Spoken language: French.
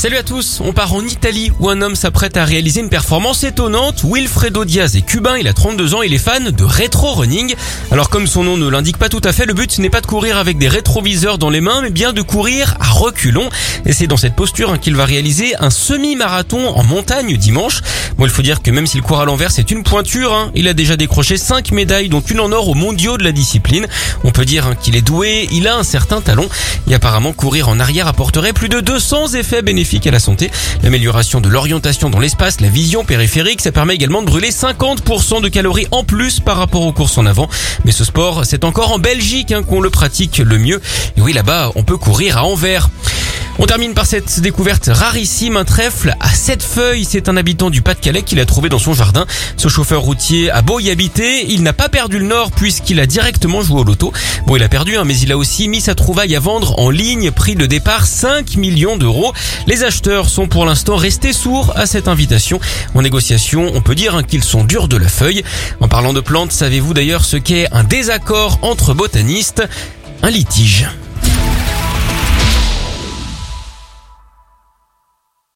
Salut à tous, on part en Italie où un homme s'apprête à réaliser une performance étonnante. Wilfredo Diaz est cubain, il a 32 ans, il est fan de rétro-running. Alors comme son nom ne l'indique pas tout à fait, le but n'est pas de courir avec des rétroviseurs dans les mains, mais bien de courir à reculons. Et c'est dans cette posture hein, qu'il va réaliser un semi-marathon en montagne dimanche. Bon, il faut dire que même s'il court à l'envers, c'est une pointure. Hein. Il a déjà décroché 5 médailles, dont une en or aux mondiaux de la discipline. On peut dire hein, qu'il est doué, il a un certain talent. Et apparemment, courir en arrière apporterait plus de 200 effets bénéfiques à la santé. L'amélioration de l'orientation dans l'espace, la vision périphérique, ça permet également de brûler 50% de calories en plus par rapport aux courses en avant. Mais ce sport, c'est encore en Belgique hein, qu'on le pratique le mieux. Et oui, là-bas, on peut courir à Anvers. On termine par cette découverte rarissime, un trèfle à sept feuilles. C'est un habitant du Pas-de-Calais qui l'a trouvé dans son jardin. Ce chauffeur routier a beau y habiter, il n'a pas perdu le nord puisqu'il a directement joué au loto. Bon, il a perdu, hein, mais il a aussi mis sa trouvaille à vendre en ligne, prix de départ 5 millions d'euros. Les acheteurs sont pour l'instant restés sourds à cette invitation. En négociation, on peut dire hein, qu'ils sont durs de la feuille. En parlant de plantes, savez-vous d'ailleurs ce qu'est un désaccord entre botanistes? Un litige.